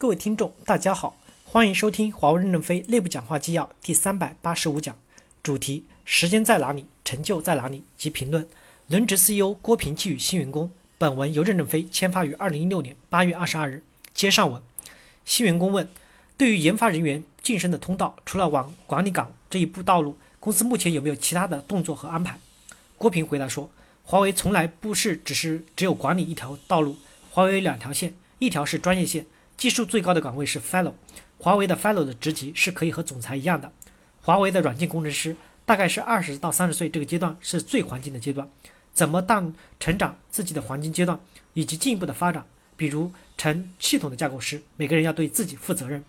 各位听众，大家好，欢迎收听华为任正非内部讲话纪要第三百八十五讲，主题：时间在哪里，成就在哪里及评论。轮值 CEO 郭平寄语新员工。本文由任正非签发于二零一六年八月二十二日。接上文，新员工问：对于研发人员晋升的通道，除了往管理岗这一步道路，公司目前有没有其他的动作和安排？郭平回答说：华为从来不是只是只有管理一条道路，华为有两条线，一条是专业线。技术最高的岗位是 Fellow，华为的 Fellow 的职级是可以和总裁一样的。华为的软件工程师大概是二十到三十岁这个阶段是最黄金的阶段，怎么当成长自己的黄金阶段以及进一步的发展，比如成系统的架构师，每个人要对自己负责任。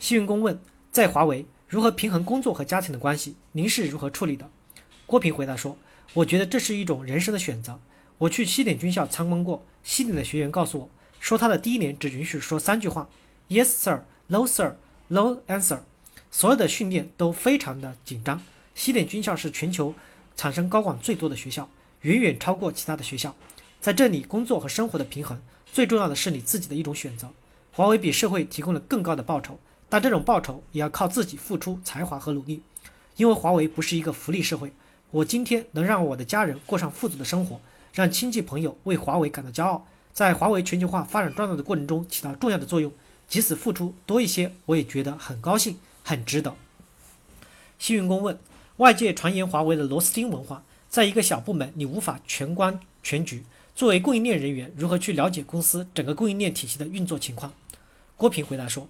新员工问，在华为如何平衡工作和家庭的关系？您是如何处理的？郭平回答说，我觉得这是一种人生的选择。我去西点军校参观过，西点的学员告诉我。说他的第一年只允许说三句话：Yes sir, No sir, No answer。所有的训练都非常的紧张。西点军校是全球产生高管最多的学校，远远超过其他的学校。在这里，工作和生活的平衡最重要的是你自己的一种选择。华为比社会提供了更高的报酬，但这种报酬也要靠自己付出才华和努力。因为华为不是一个福利社会，我今天能让我的家人过上富足的生活，让亲戚朋友为华为感到骄傲。在华为全球化发展壮大的过程中起到重要的作用，即使付出多一些，我也觉得很高兴，很值得。新员工问：外界传言华为的螺丝钉文化，在一个小部门你无法全观全局，作为供应链人员，如何去了解公司整个供应链体系的运作情况？郭平回答说：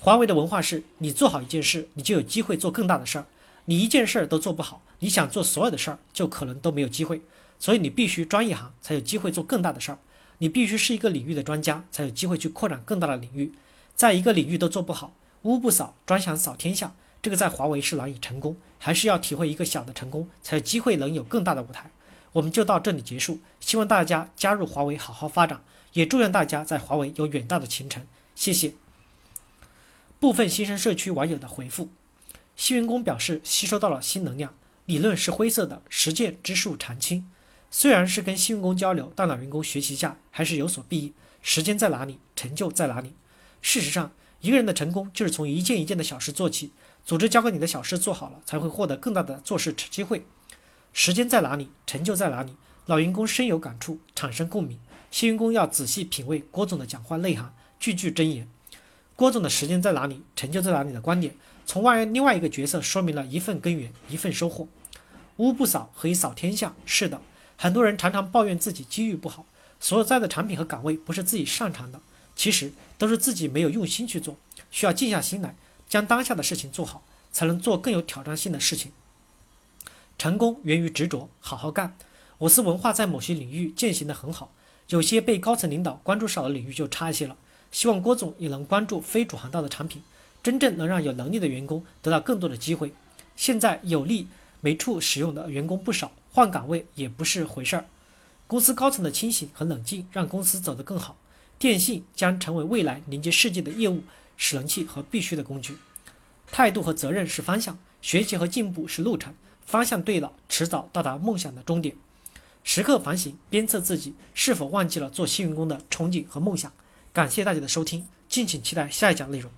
华为的文化是你做好一件事，你就有机会做更大的事儿；你一件事儿都做不好，你想做所有的事儿就可能都没有机会。所以你必须专一行，才有机会做更大的事儿。你必须是一个领域的专家，才有机会去扩展更大的领域。在一个领域都做不好，屋不扫，专想扫天下，这个在华为是难以成功。还是要体会一个小的成功，才有机会能有更大的舞台。我们就到这里结束，希望大家加入华为，好好发展，也祝愿大家在华为有远大的前程。谢谢。部分新生社区网友的回复：新员工表示吸收到了新能量，理论是灰色的，实践之树常青。虽然是跟新员工交流，但老员工学习下还是有所裨益。时间在哪里，成就在哪里。事实上，一个人的成功就是从一件一件的小事做起。组织交给你的小事做好了，才会获得更大的做事机会。时间在哪里，成就在哪里。老员工深有感触，产生共鸣。新员工要仔细品味郭总的讲话内涵，句句真言。郭总的时间在哪里，成就在哪里的观点，从外另外一个角色说明了一份根源，一份收获。屋不扫，何以扫天下？是的。很多人常常抱怨自己机遇不好，所在的产品和岗位不是自己擅长的，其实都是自己没有用心去做。需要静下心来，将当下的事情做好，才能做更有挑战性的事情。成功源于执着，好好干。我司文化在某些领域践行的很好，有些被高层领导关注少的领域就差一些了。希望郭总也能关注非主航道的产品，真正能让有能力的员工得到更多的机会。现在有利没处使用的员工不少。换岗位也不是回事儿。公司高层的清醒和冷静，让公司走得更好。电信将成为未来连接世界的业务使人器和必须的工具。态度和责任是方向，学习和进步是路程。方向对了，迟早到达梦想的终点。时刻反省鞭策自己，是否忘记了做新员工的憧憬和梦想？感谢大家的收听，敬请期待下一讲内容。